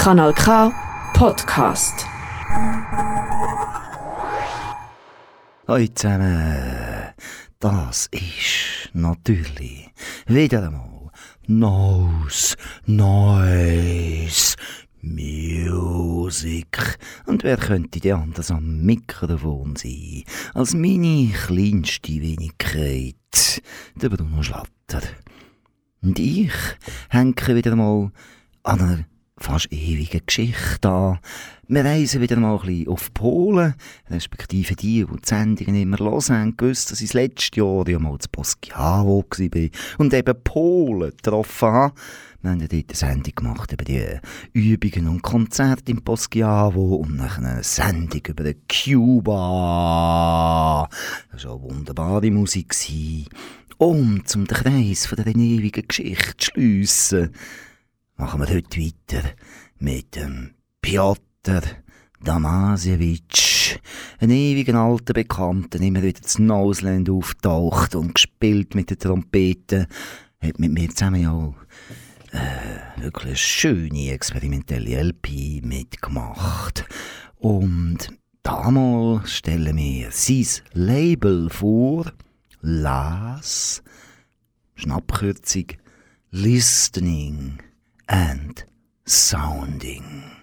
Kanal K Podcast. Hallo zusammen, das ist natürlich wieder einmal Nose, Noise, Music. Und wer könnte denn anders am Mikrofon sein, als meine kleinste Wenigkeit, der Bruno Schlatter. Und ich hänge wieder mal an einer fast ewige Geschichte an. Wir reisen wieder mal ein bisschen auf Polen, respektive die, die die Sendungen immer hören, haben gewusst, dass ich das letzte Jahr ja mal zu Poschiavo war und eben Polen getroffen habe. Wir haben dort eine Sendung gemacht über die Übungen und Konzerte in Poschiavo und nachher eine Sendung über Cuba. Das war wunderbare Musik. Um zum den Kreis von der ewigen Geschichte zu schliessen, machen wir heute weiter mit dem Piotr Damasiewicz, ein ewigen alter Bekannter, immer wieder zu Noseland auftaucht und gespielt mit der Trompete, hat mit mir zusammen ja äh, wirklich eine schöne experimentelle LP mitgemacht. Und damals stellen wir sein Label vor, LAS, Schnappkürzung, Listening and Sounding.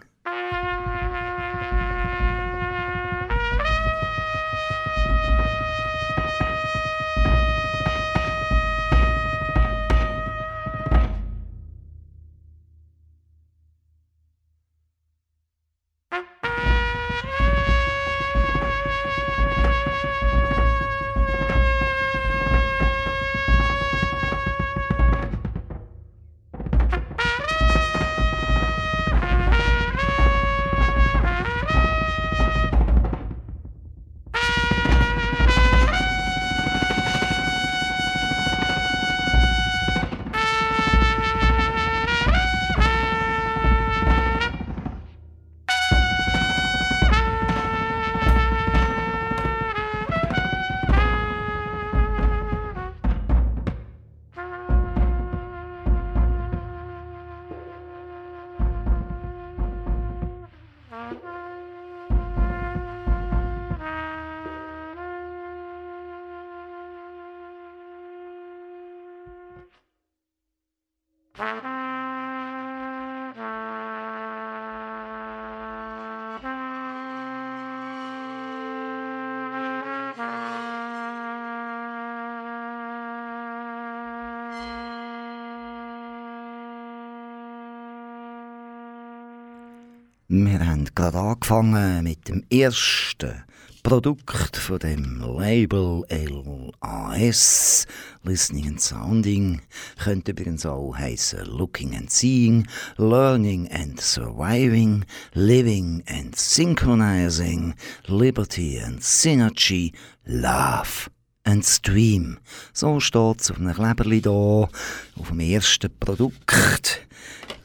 Gerade angefangen mit dem ersten Produkt von dem Label LAS, Listening and Sounding, könnte übrigens auch heißen Looking and Seeing, Learning and Surviving, Living and Synchronizing, Liberty and Synergy, Love and Stream. So steht es auf einem Kleberli hier, auf dem ersten Produkt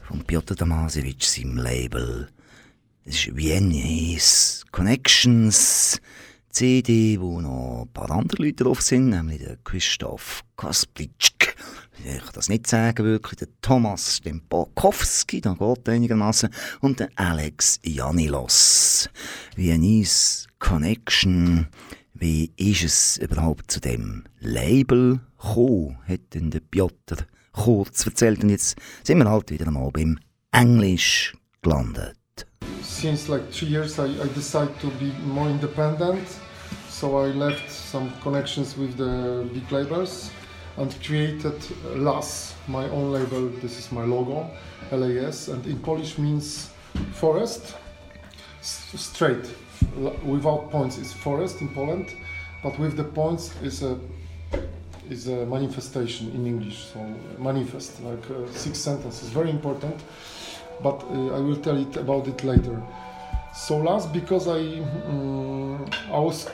von Piotr Damasiewicz, seinem Label das ist Viennese Connections CD, wo noch ein paar andere Leute drauf sind, nämlich der Christoph Kasplitschk. Ich kann das nicht sagen, wirklich. Der Thomas Stempakowski, da geht einigermaßen. Und der Alex Janilos. Viennese Connection. Wie ist es überhaupt zu dem Label gekommen? Hat denn der Piotr kurz erzählt. Und jetzt sind wir halt wieder einmal beim Englisch gelandet. Since like three years I, I decided to be more independent. So I left some connections with the big labels and created LAS, my own label. This is my logo, LAS, and in Polish means forest, straight, without points is forest in Poland, but with the points is a is a manifestation in English. So manifest, like uh, six sentences, very important but uh, I will tell it about it later. So last, because I um, I was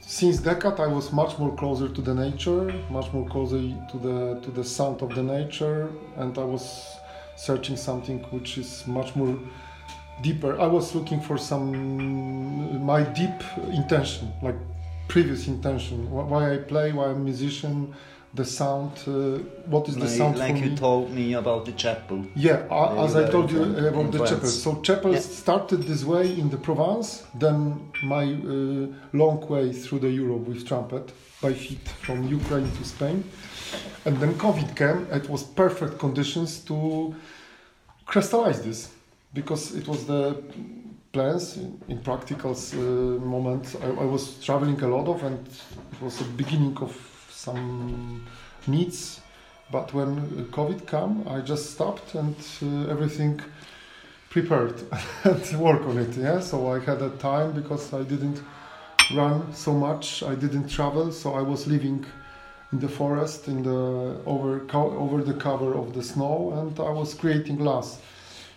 since decade I was much more closer to the nature, much more closer to the to the sound of the nature, and I was searching something which is much more deeper. I was looking for some my deep intention, like previous intention, why I play, why I'm a musician, the sound. Uh, what is the like, sound like you me? told me about the chapel. Yeah, uh, as I told you in- uh, about in the France. chapel. So chapel Yeah. started this way in the Provence, then my uh, long way through the Europe with trumpet by feet from Ukraine to Spain, and then COVID came. It was perfect conditions to crystallize this because it was the plans in, in practical uh, moment. I, I was traveling a lot of, and it was the beginning of some needs but when COVID came, I just stopped and uh, everything prepared and work on it. Yeah, so I had a time because I didn't run so much. I didn't travel, so I was living in the forest, in the over over the cover of the snow, and I was creating glass.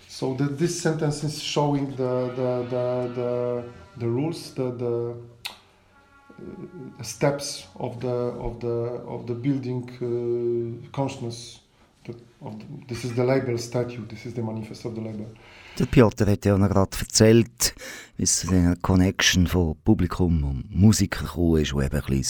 So the, this sentence is showing the the the the, the rules, the the steps of the of the of the building uh, consciousness. The, the, this is the label statue. This is the manifest of the label. Der Piotr hat ja gerade erzählt, wie es dieser Connection von Publikum und Musiker ist, wo eben ein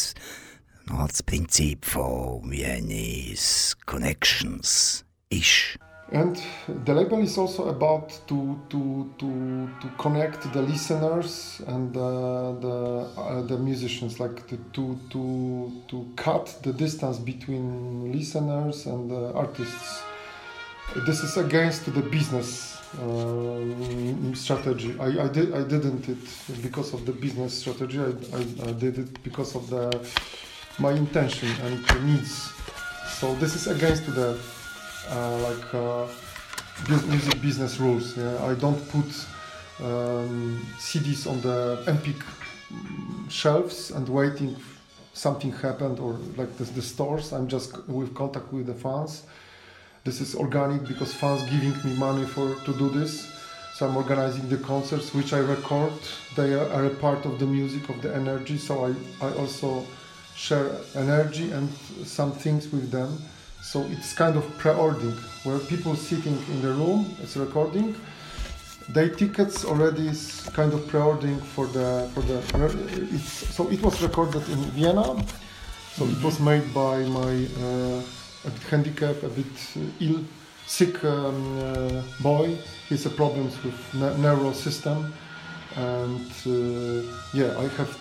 das Prinzip von Vienna's Connections ist. And the label is also about to to to to connect the listeners and the the, uh, the musicians, like to, to to to cut the distance between listeners and the artists. This is against the business um, strategy. I, I did I didn't it because of the business strategy. I, I, I did it because of the my intention and needs. So this is against the like uh, music business rules. Yeah? I don't put um, CDs on the mm, shelves and waiting something happened or like the, the stores. I'm just with contact with the fans. This is organic because fans giving me money for to do this. So I'm organizing the concerts which I record. They are, are a part of the music of the energy. So I, I also share energy and some things with them. So it's kind of pre-ordering where people sitting in the room, it's recording. Their tickets already is kind of pre-ordering for the for the. It's, so it was recorded in Vienna. So it was made by my uh, a bit handicapped, a bit uh, ill, sick um, uh, boy. He has a problems with ne- neural system, and uh, yeah, I have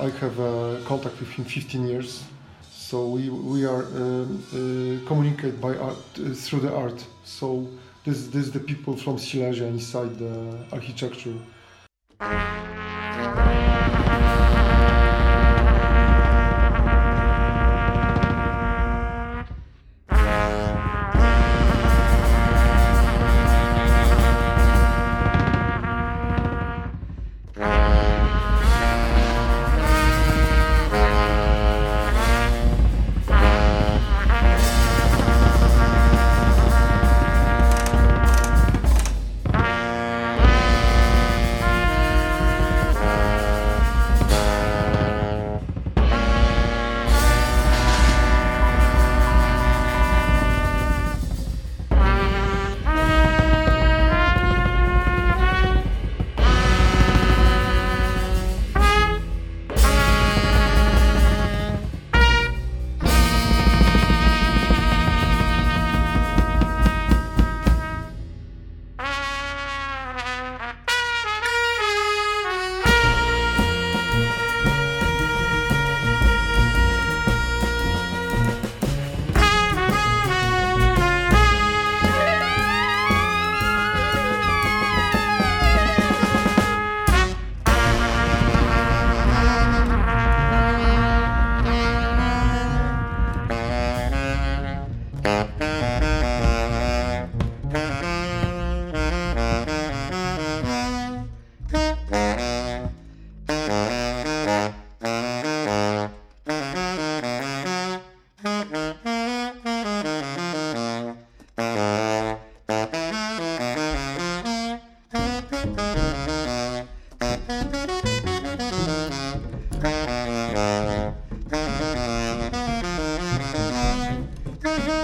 I have uh, contact with him 15 years. So we we are um, uh, communicate by art uh, through the art. So this this is the people from Silesia inside the architecture.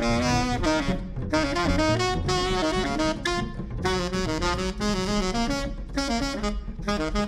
Thank you.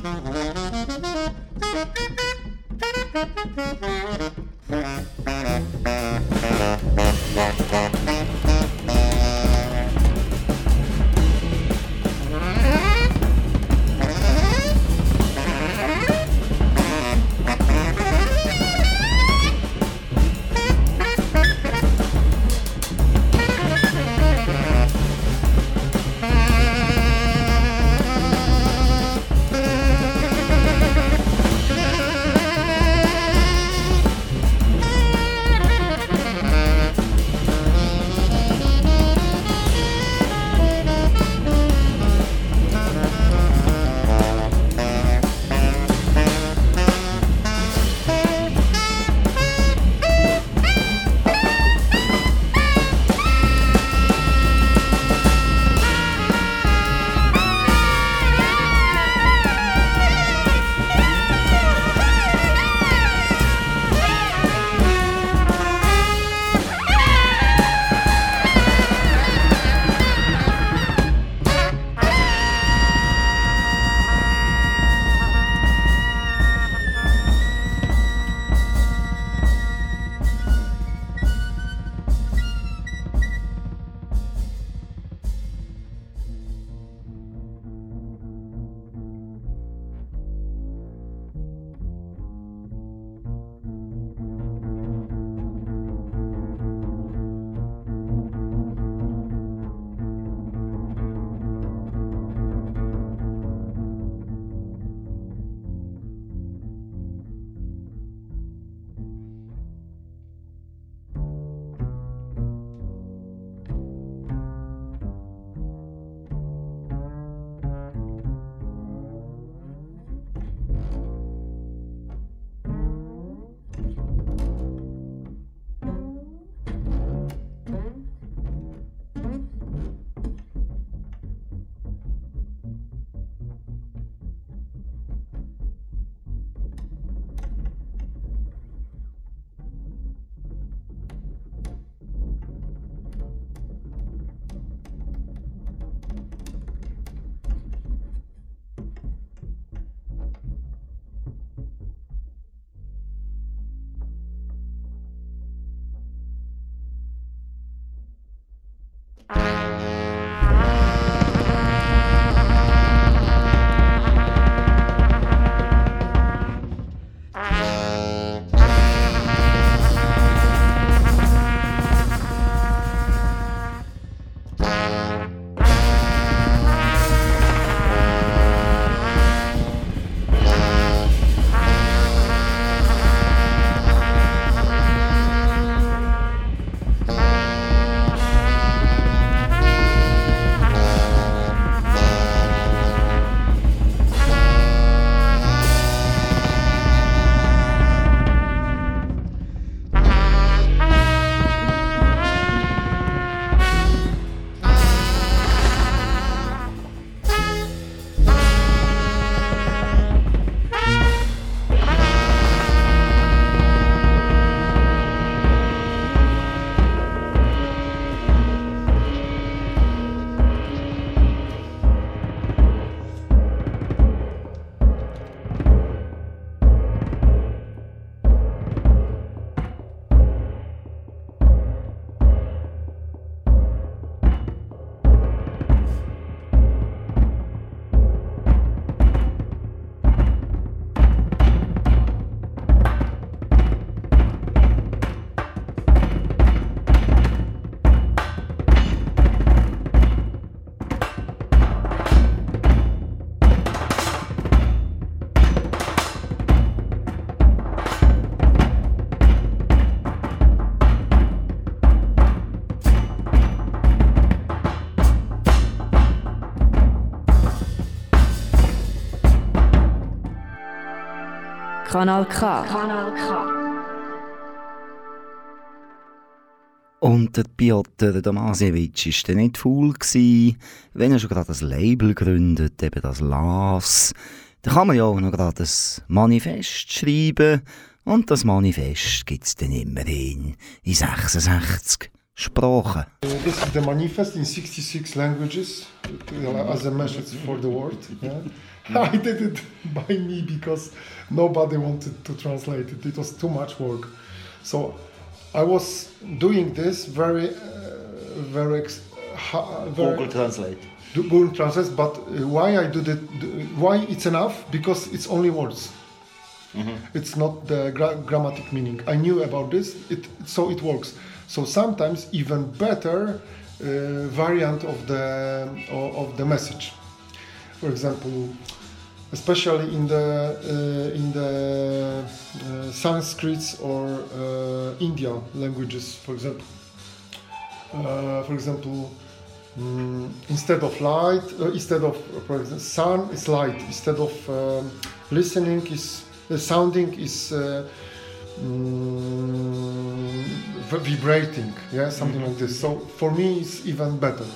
Kanal K. Kanal K. Und der Piotr Damasiewicz war dann nicht faul, gewesen, wenn er schon gerade das Label gründet, eben das LAS. Da kann man ja auch noch gerade ein Manifest schreiben. Und das Manifest gibt es dann immerhin in 66 Sprachen. This is the manifest in 66 languages as a message for the world. Yeah? I did it by me because nobody wanted to translate it. It was too much work. So I was doing this very, uh, very, very Google Translate. Google Translate. But uh, why I did it? Why it's enough? Because it's only words. Mm-hmm. It's not the gra- grammatic meaning. I knew about this, it, so it works. So sometimes even better uh, variant of the of the message. For example, especially in the uh, in the uh, Sanskrits or uh, India languages, for example. Uh, for example, um, instead of light, instead of for example, sun is light. Instead of um, listening is sounding is um, vibrating, yeah, something like this. So for me, it's even better.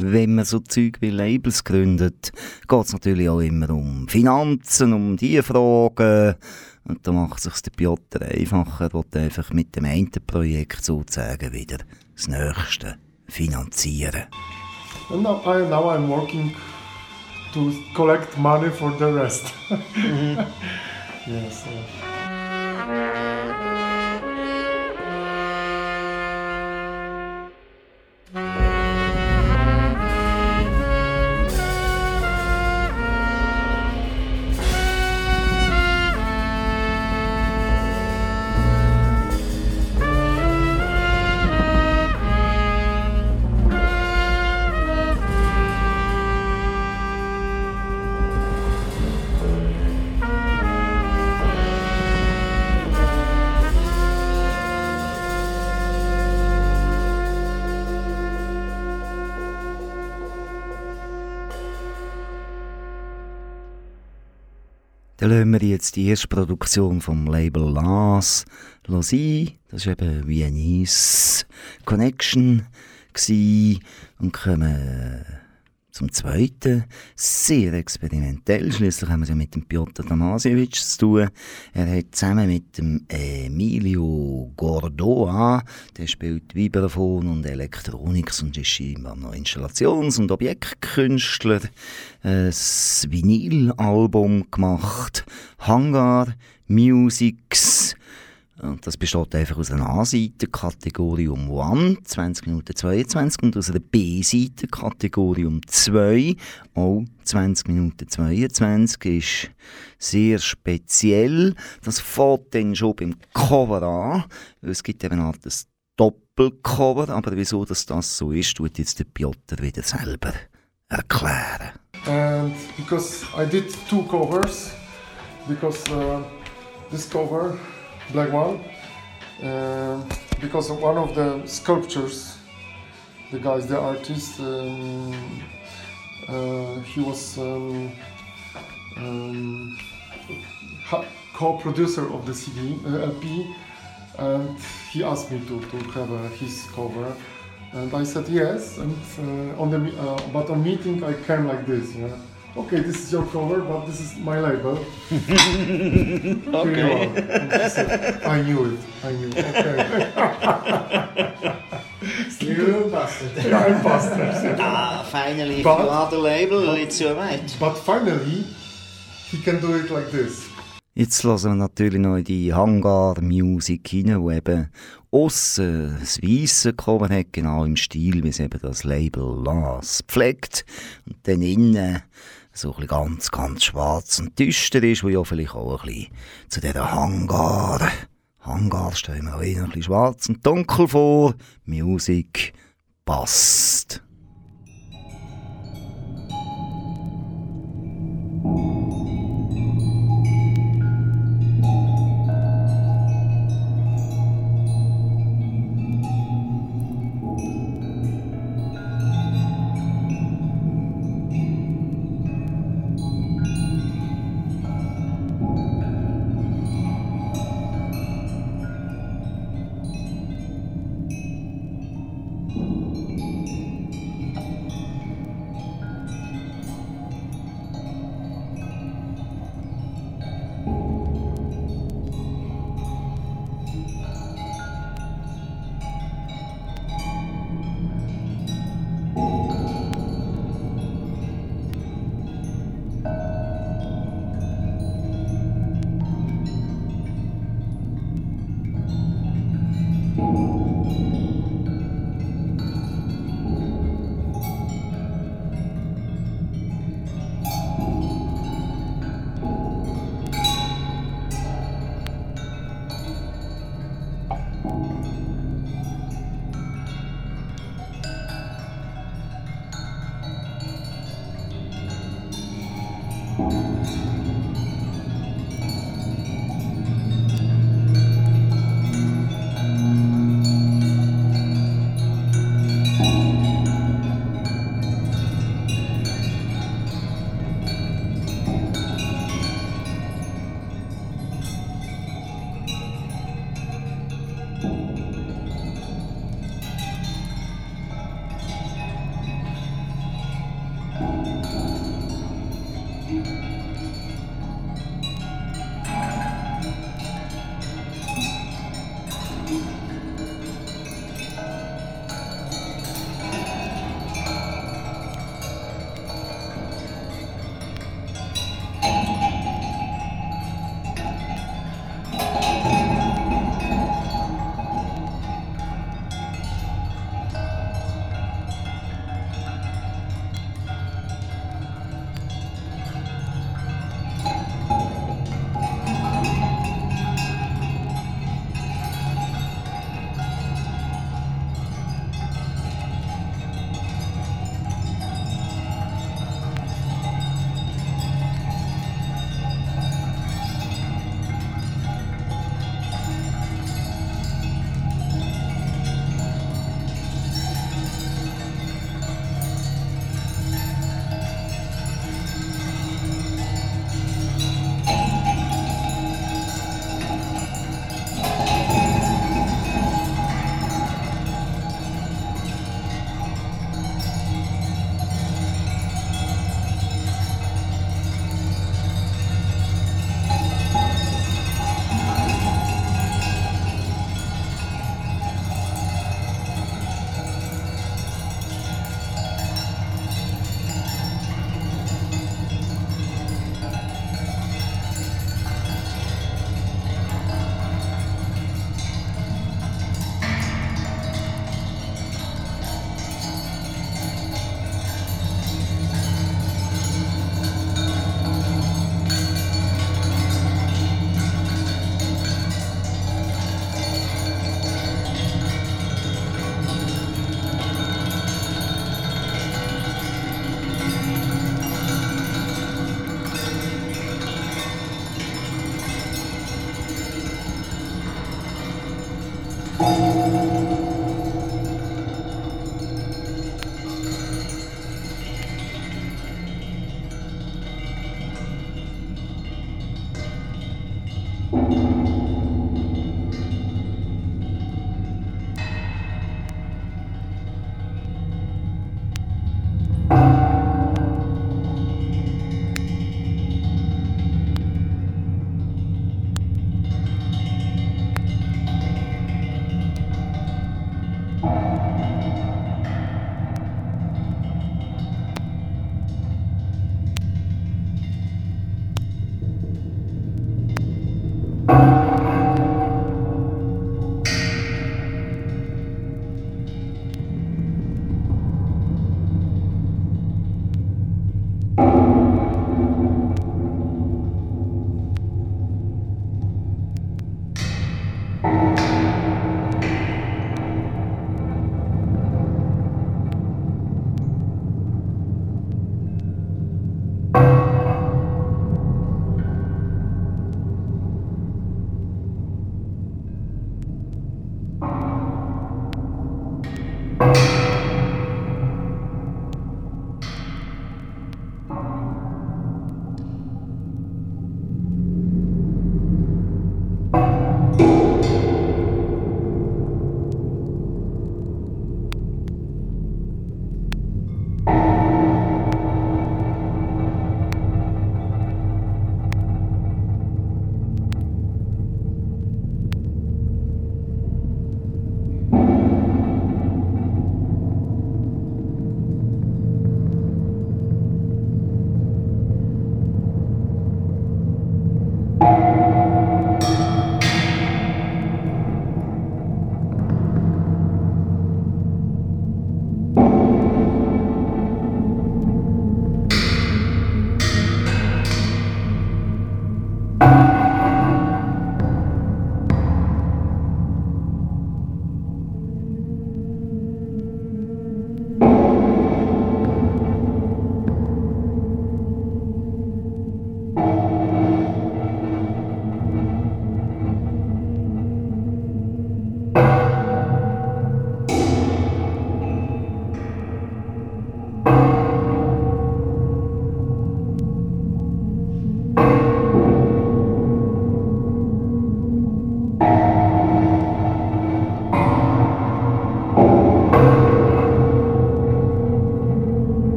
Wenn man so Zeug wie Labels gründet, geht es natürlich auch immer um Finanzen, um diese Fragen. Und da macht es sich der Piotr einfacher, will einfach mit dem einen Projekt sozusagen wieder das nächste finanzieren. And now, I, now I'm working to collect money for the rest. mm -hmm. yes. Dann lassen wir jetzt die erste Produktion vom Label Las sein. Das war eben Viennese Connection und kommen zum Zweiten sehr experimentell. Schließlich haben wir es ja mit dem Piotr Damasiewicz zu tun. Er hat zusammen mit dem Emilio Gordoa, der spielt Vibraphon und Elektronik und ist scheinbar noch Installations- und Objektkünstler, ein Vinylalbum gemacht. Hangar Musics das besteht einfach aus einer A-Seite, Kategorie um 1, 20 Minuten 22, und aus einer B-Seite, Kategorie um 2, auch 20 Minuten 22, ist sehr speziell. Das fängt dann schon beim Cover an, es gibt eben halt das Doppelcover, aber wieso das, das so ist, tut jetzt der Piotr wieder selber erklären. And because I did two covers, because uh, this cover black one uh, because one of the sculptures the guys the artist um, uh, he was um, um, co-producer of the CD uh, LP and he asked me to, to have uh, his cover and I said yes and uh, on the uh, but on meeting I came like this you know okay, this is your cover, but this is my label. okay. I knew it. I knew it. Okay. you bastard. Yeah, I'm bastard. Ah, finally, but, if you are the label, but, it's your right. But finally, he can do it like this. Jetzt hören wir natürlich noch in die Hangar-Musik hinein, wo eben aussen das Weisse gekommen hat, genau im Stil, wie es eben das Label las pflegt. Und dann innen so ein ganz, ganz schwarz und düster ist, wo ja vielleicht auch ein bisschen zu dieser Hangar, Hangar stellen wir auch ein bisschen schwarz und dunkel vor, Musik passt.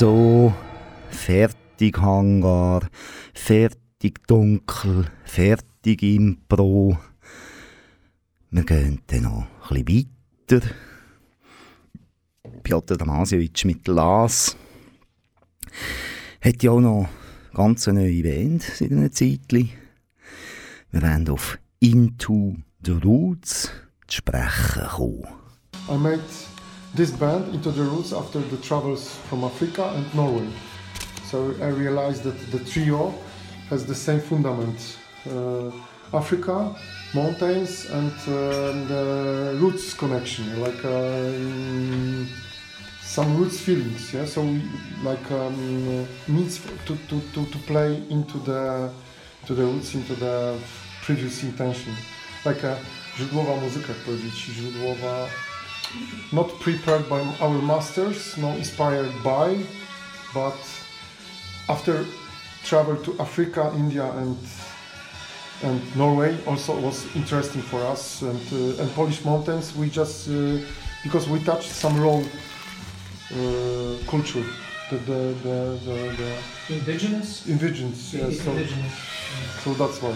So, fertig Hangar, fertig dunkel, fertig Impro. Wir gehen dann noch ein weiter. Piotr Damasiewicz mit Las hat ja auch noch ganz eine neue Band seit einer Zeit. Wir werden auf Into the Roots zu sprechen kommen. I made this band into the roots after the travels from Africa and Norway. So I realized that the trio has the same fundament uh, Africa, mountains, and um, the roots connection, like uh, some roots feelings. Yeah, so we, like um, needs to, to, to, to play into the to the roots, into the previous intention. Like a źródłowa muzyka, jak powiedzieć, źródłowa not prepared by our masters, no inspired by, but after travel to Africa, India, and and Norway also was interesting for us, and uh, and Polish mountains. We just uh, because we touched some raw uh, culture, the the the, the, the Indigenous? indigenous, yes, so, Indigenous. so that's why.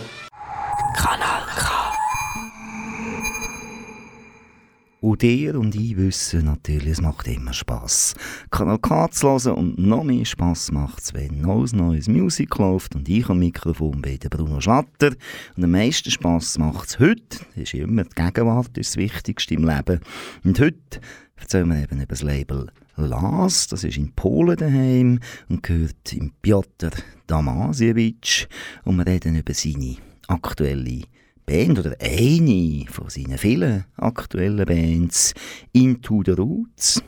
Und ihr und ich wissen natürlich, es macht immer Spass. Kanal K zu hören und noch mehr Spass macht es, wenn neues neues Musik läuft und ich am Mikrofon bin der Bruno Schlatter. Und am meisten Spass macht es heute, das ist immer die Gegenwart, das, ist das Wichtigste im Leben. Und heute erzählen wir eben über das Label Las, das ist in Polen daheim und gehört im Piotr Damasiewicz und wir reden über seine aktuelle Band oder eine von seinen vielen aktuellen Bands Into the Roots.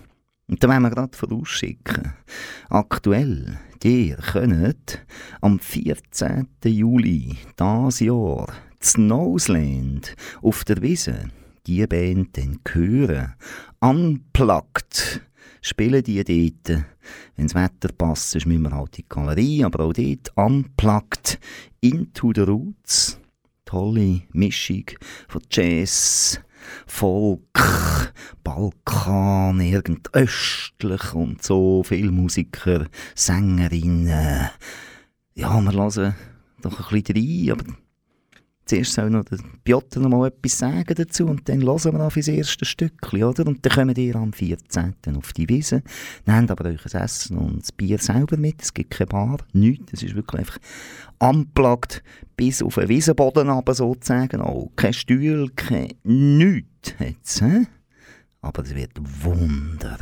Und da wollen wir gerade vorausschicken. Aktuell, ihr könnt am 14. Juli dieses Jahr zu Noseland auf der Wiese die Band dann hören. Unplugged spielen die dort. Wenn das Wetter passt, müssen wir halt in die Galerie, aber auch dort unplugged Into the Roots tolle Mischung von Jazz, Folk, Balkan, irgend östlich und so viele Musiker, Sängerinnen. Ja, wir hören doch ein bisschen rein, aber zuerst soll noch der Piotr noch mal etwas sagen dazu und dann hören wir auf das erste Stückchen, oder? Und dann kommen ihr am 14. auf die Wiese, nehmt aber euch ein Essen und das Bier selber mit, es gibt keine Bar, nichts, es ist wirklich einfach unplugged bis auf den Wiesenboden runter sozusagen, auch kein Stuhl, kein nichts hat's, he? aber es wird wunderbar.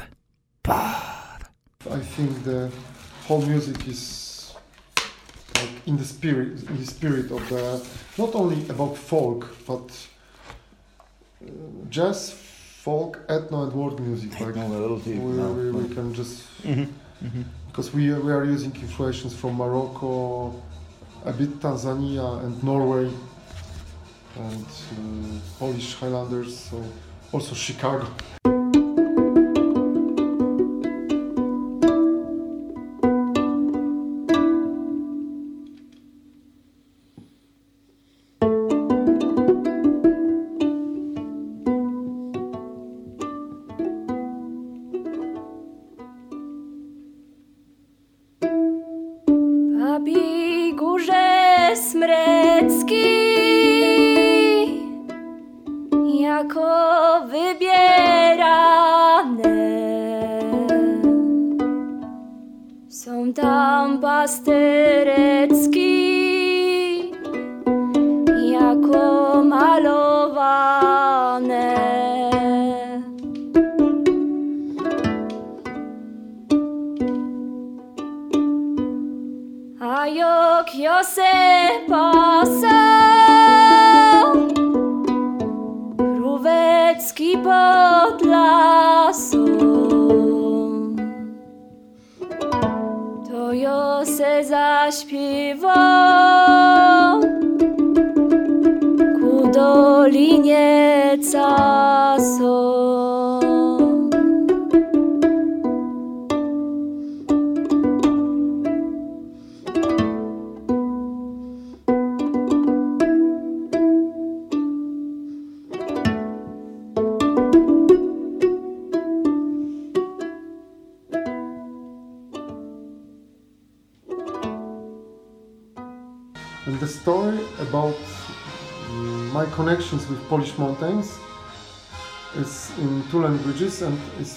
I think the whole music is like in the spirit, in the spirit of the not only about folk, but uh, jazz, folk, ethno, and world music. Like we, we, we can just because we we are using influences from Morocco, a bit Tanzania and Norway, and uh, Polish Highlanders. So also Chicago.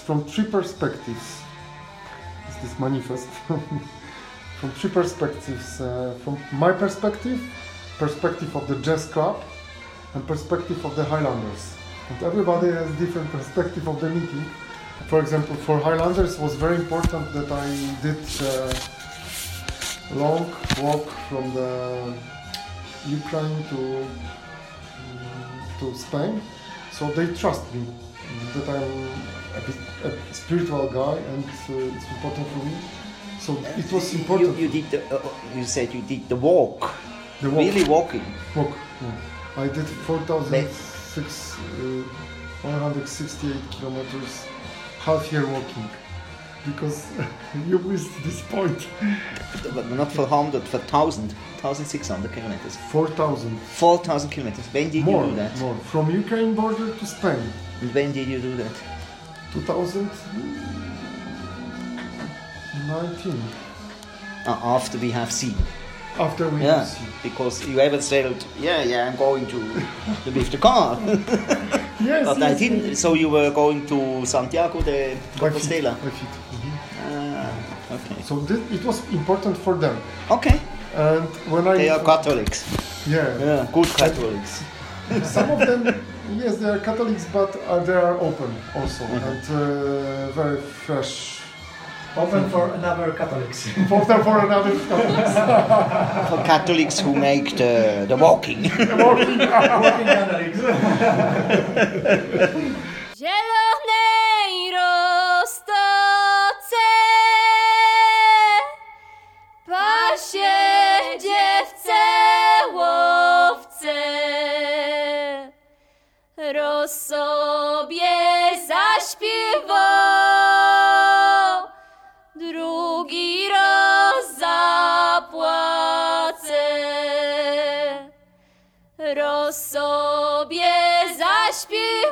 From three perspectives. Is this manifest? from three perspectives. Uh, from my perspective, perspective of the jazz club, and perspective of the Highlanders. And everybody has different perspective of the meeting. For example, for Highlanders, it was very important that I did. Uh, long walk from the Ukraine to mm, to Spain, so they trust me that I'm a, a spiritual guy and uh, it's important for me. So it was important. you did the, uh, you said you did the walk. the walk. Really walking. walk. yeah. I did 4,006, uh, 168 kilometers, half year walking. Because you missed this point. But not for 100, for 1,000. 1,600 kilometers. 4,000 4,000 kilometers. When did more, you do that? more from Ukraine border to Spain. And when did you do that? 2019 Uh, after we have seen. after we Yeah, see. because you ever said, yeah, yeah, I'm going to, with the car. Yes, but I yes, didn't. yes. So you were going to Santiago de Compostela. Mhm. Ah, okay. So this, it was important for them. Okay. And when I They are Catholics. yeah, Yeah, good Catholics. some of them yes they are Catholics, but uh, they are open also Mm-hmm. and uh, very fresh. Open for another Catholics. Open for another Catholics. For Catholics who make the, the walking. Working Catholics. zielonej roztoce pasie dziewce sobie zaśpiew.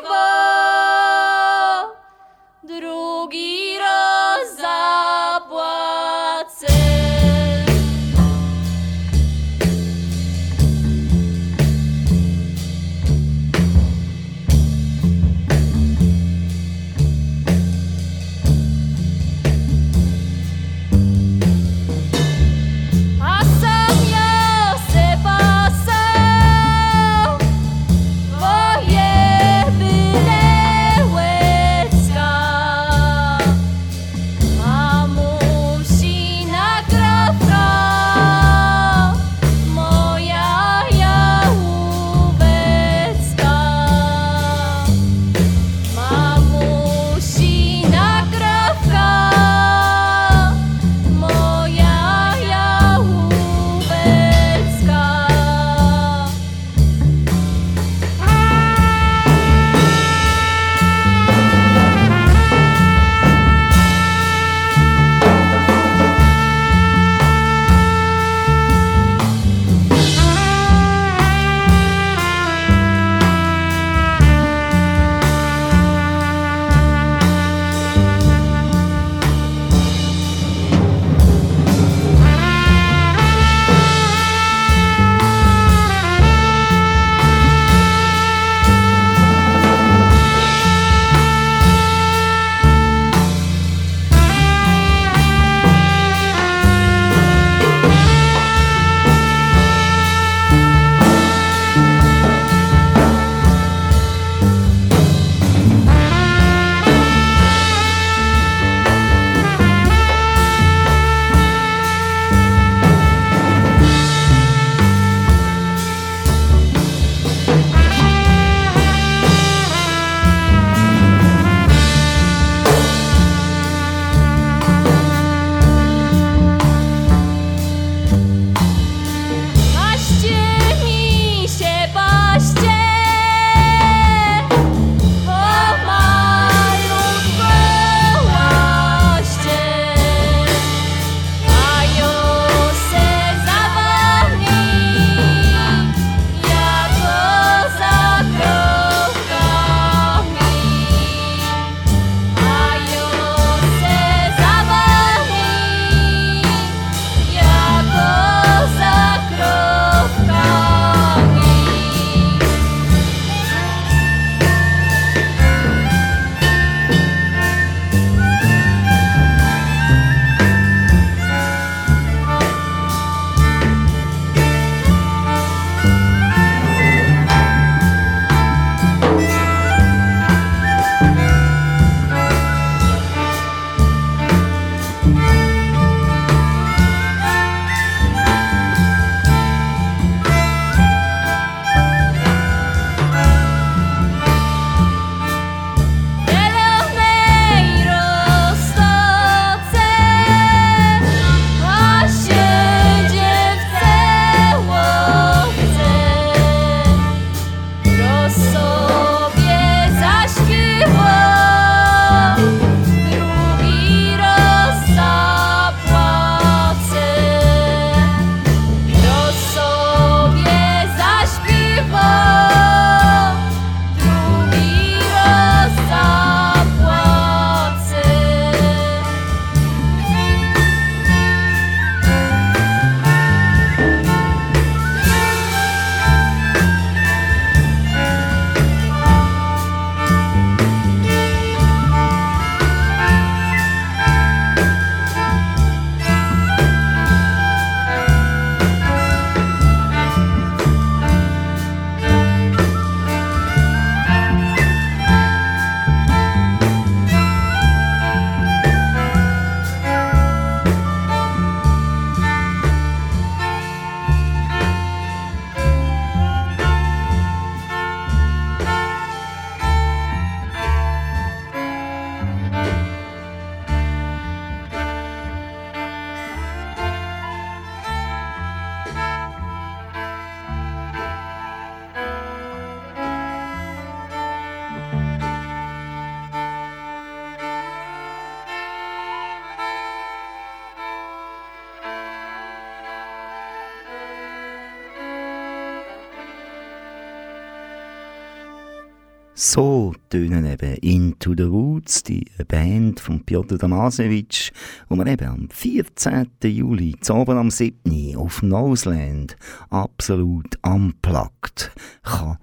So tönen eben Into the Woods, die Band von Piotr Damasewitsch, wo man eben am 14. Juli, oben am 7. auf Noseland absolut unplugged kann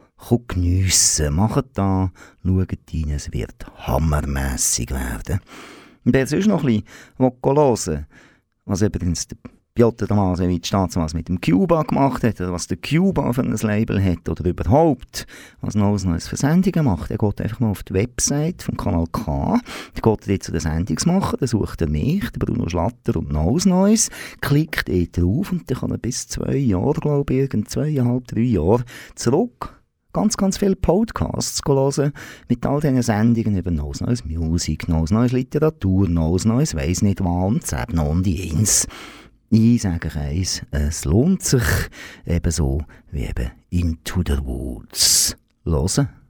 geniessen. Macht da, schaut rein, es wird hammermässig werden. Wer sonst noch ein bisschen hören was übrigens der Piotr Tomasewitsch damals mit dem Cuba gemacht hat, oder was der Cuba für ein Label hat, oder überhaupt, was Neues Neues für Sendungen macht. Er geht einfach mal auf die Website vom Kanal K, der geht dort zu den Sendungsmacher, dann sucht er mich, der Bruno Schlatter und Neues Neues, klickt dort drauf und dann kann er bis zwei Jahre, glaube ich, irgend zweieinhalb, drei Jahre zurück ganz, ganz viele Podcasts hören mit all diesen Sendungen über Neues Neues Musik, Neues Neues Literatur, Neues Neues weiss nicht was und Zebn und eins. Ich sage eins, es lohnt sich ebenso wie eben Into the Woods. Hören.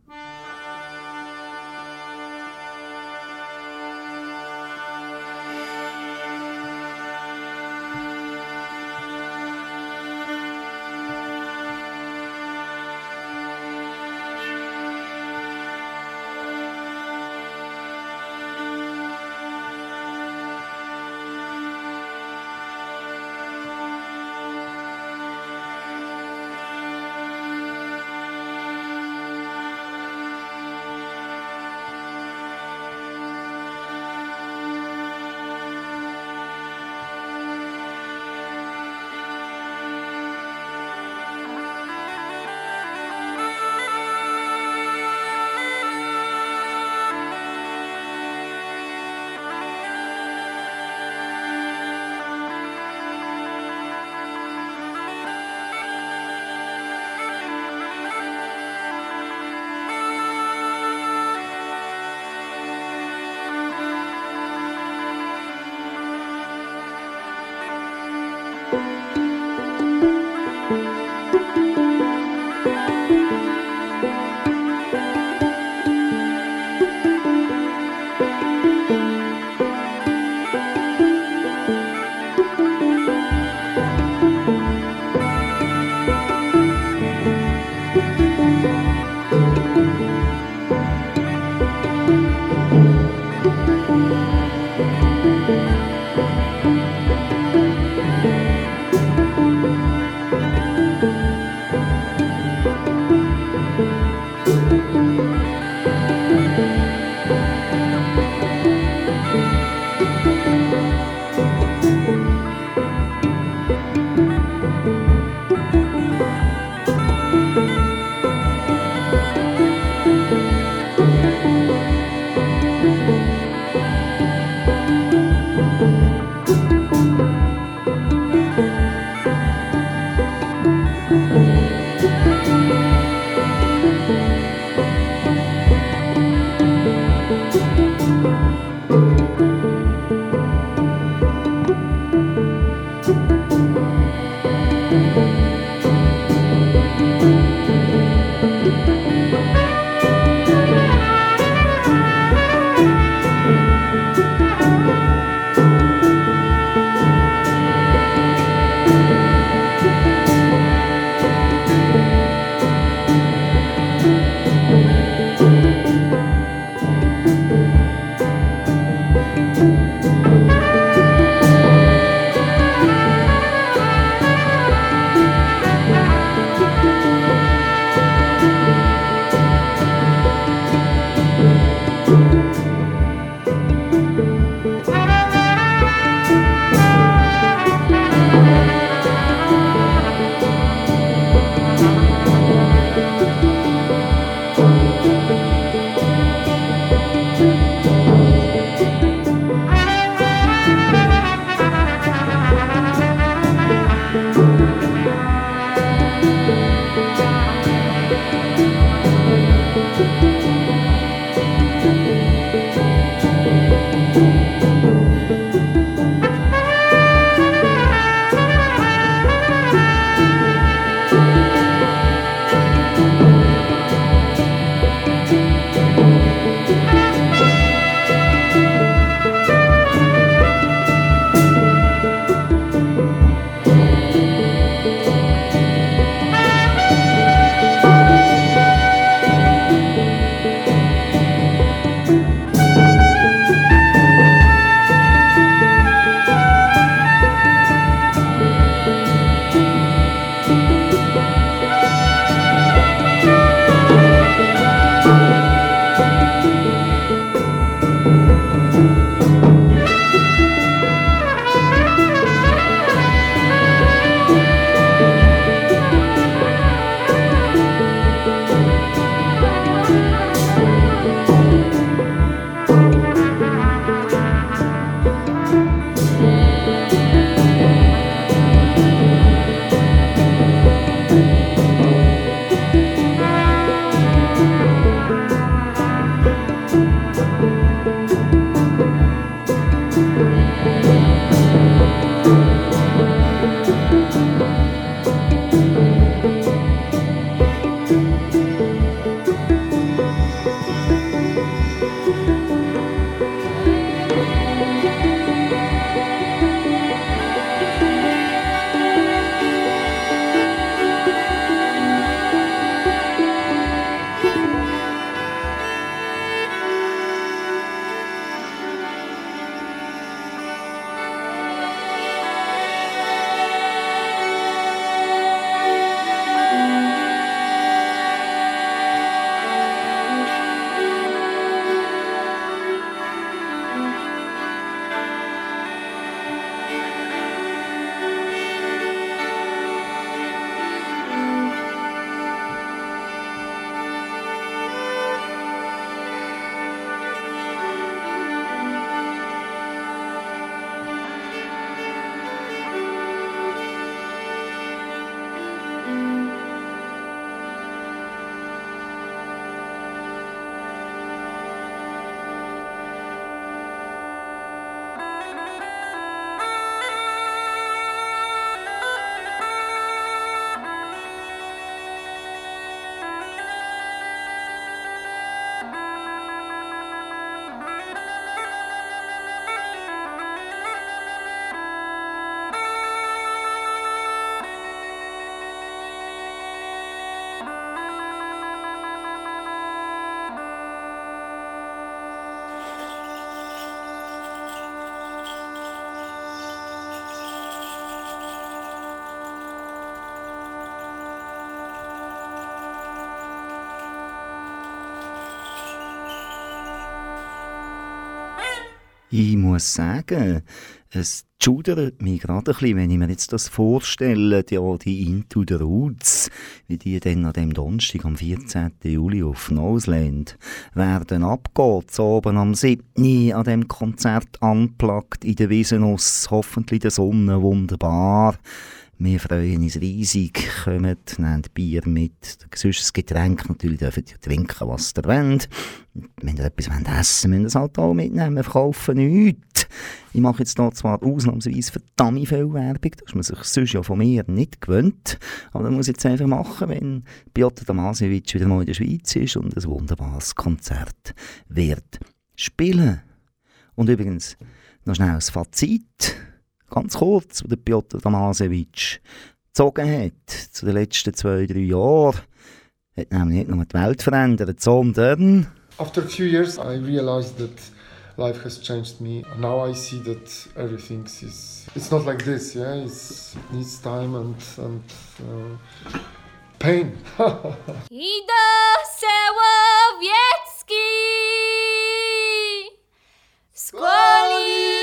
Ich muss sagen, es schudert mich gerade ein bisschen, wenn ich mir jetzt das vorstelle, die, die Into the Roots, wie die dann an dem Donnerstag am 14. Juli auf Noseland werden abgehen, oben am 7. an dem Konzert anplagt in der Wiesenus, hoffentlich der Sonne, wunderbar. Wir freuen uns riesig, kommt, nehmt Bier mit, sonst Getränk, natürlich dürft ihr trinken, was ihr wollt. Wenn ihr etwas wollt essen wollt, müsst ihr es halt auch mitnehmen, wir verkaufen nichts. Ich mache jetzt hier zwar ausnahmsweise verdammt viel Werbung, das ist man sich sonst ja von mir nicht gewöhnt, aber das muss ich jetzt einfach machen, wenn Piotr Damasiewicz wieder mal in der Schweiz ist und ein wunderbares Konzert wird spielen. Und übrigens, noch schnell das Fazit ganz kurz, wo der Piotr Damasewitsch gezogen hat, zu den letzten zwei, drei Jahren, hat nämlich nicht nur die Welt verändert, sondern... After a few years I realized that life has changed me. Now I see that everything is... It's not like this, yeah? It's, it needs time and, and uh, pain. Idę Sełowiecki Skłolistego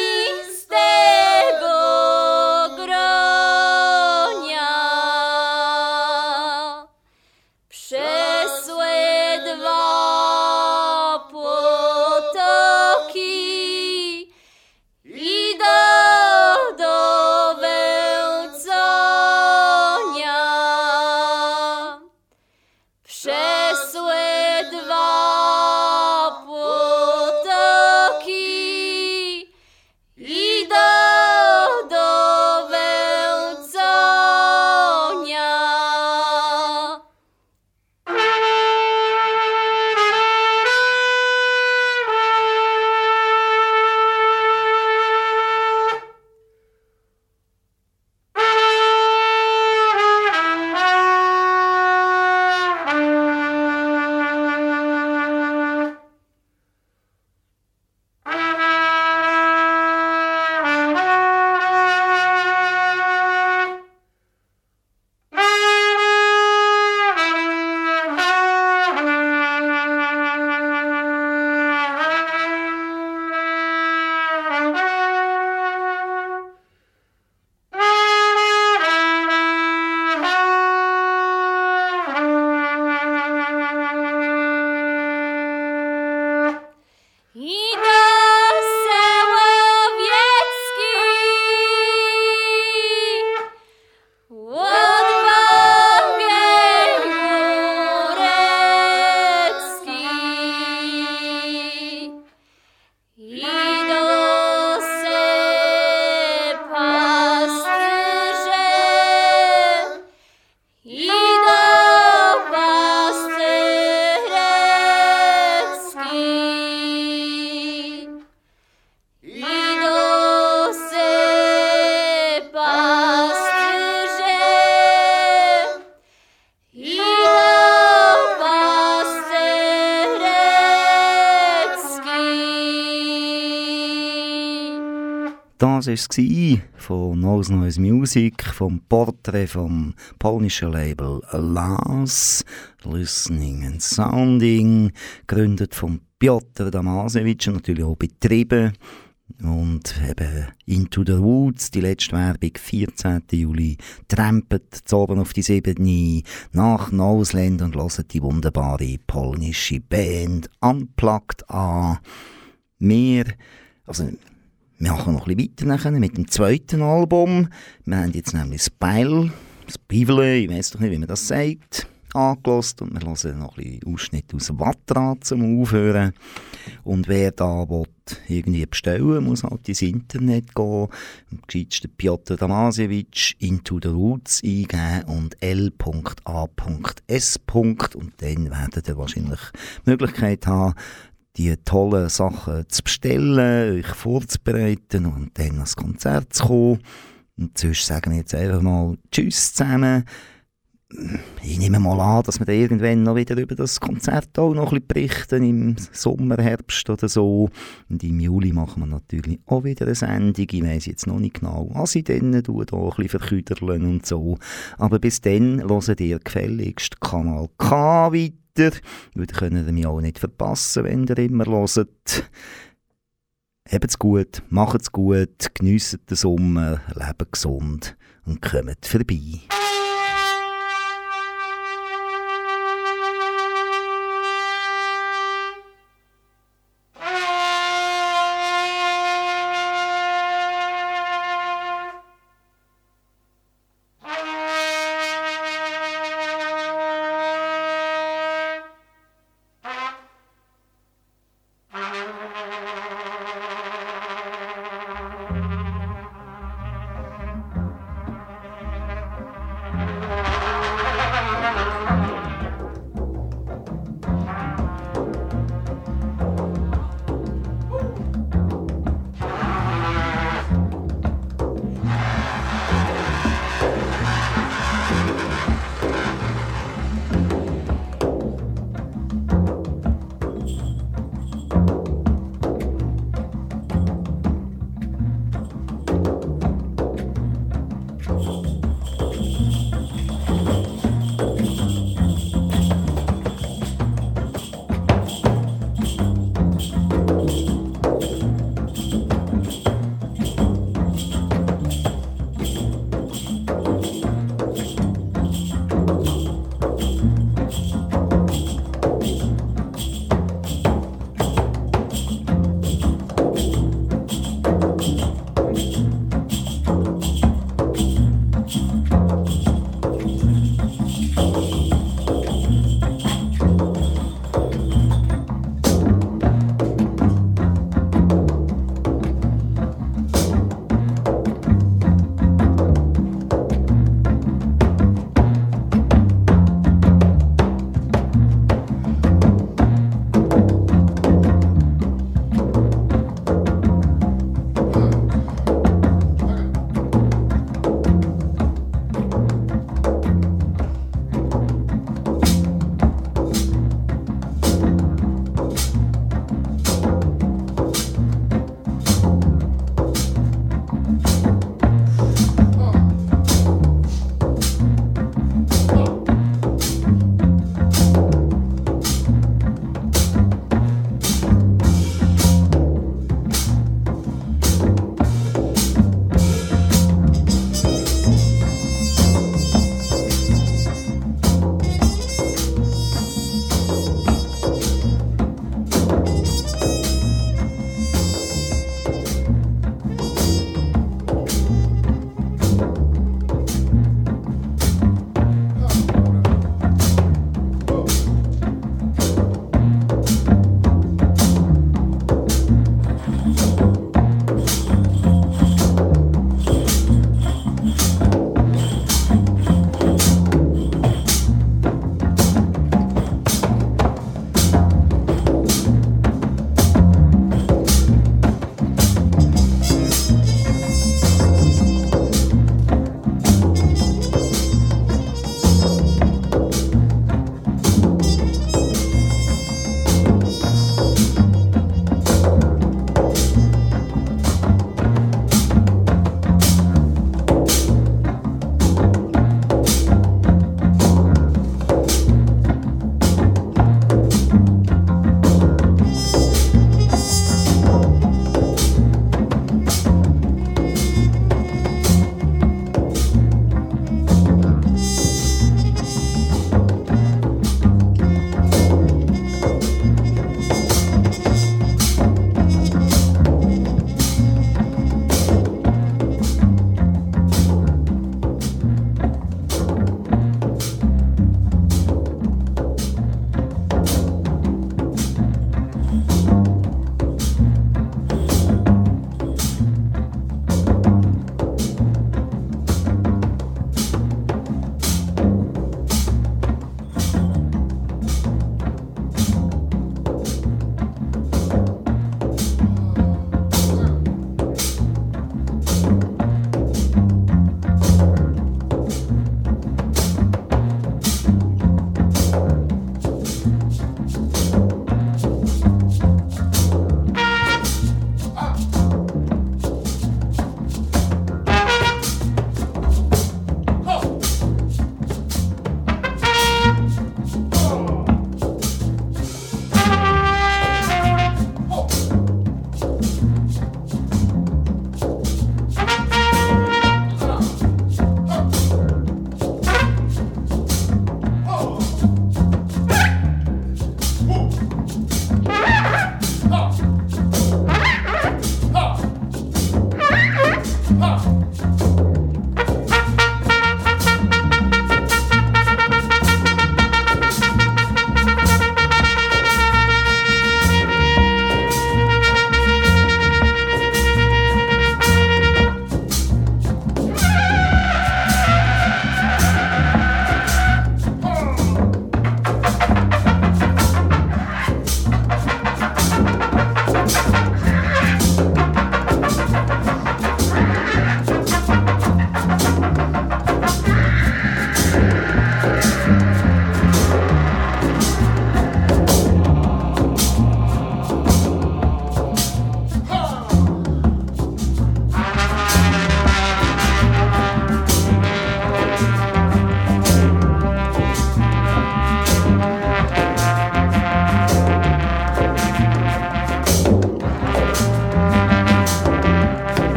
war es von Nose Noise Music, vom Porträt vom polnischen Label Alas, Listening and Sounding, gegründet von Piotr Damasewicz und natürlich auch betrieben. Und eben Into the Woods, die letzte Werbung, 14. Juli, trampet oben auf die Siebene nach Noseland und hört die wunderbare polnische Band Unplugged an. Wir, also wir machen noch ein bisschen weiter mit dem zweiten Album. Wir haben jetzt nämlich Spile, Spivele, ich weiß doch nicht, wie man das sagt, angelost und wir hören noch ein bisschen Ausschnitt aus Watra zum Aufhören. Und wer da will, irgendwie bestellen muss halt ins Internet gehen, am gescheitsten Piotr Damasiewicz Into the Roots eingeben und l.a.s. und dann werdet ihr wahrscheinlich die Möglichkeit haben, die tollen Sachen zu bestellen, euch vorzubereiten und dann ans Konzert zu kommen. Und sonst sagen wir jetzt einfach mal Tschüss zusammen. Ich nehme mal an, dass wir dann irgendwann noch wieder über das Konzert auch noch ein bisschen berichten, im Sommer, Herbst oder so. Und im Juli machen wir natürlich auch wieder eine Sendung. Ich weiss jetzt noch nicht genau, was ich dann tue, da ein bisschen verküderlen und so. Aber bis dann hört ihr gefälligst Kanal K weiter weiter, weil ihr könnt mich auch nicht verpassen, wenn ihr immer hört. es gut, macht's gut, geniessen den Sommer, lebt gesund und kommt vorbei.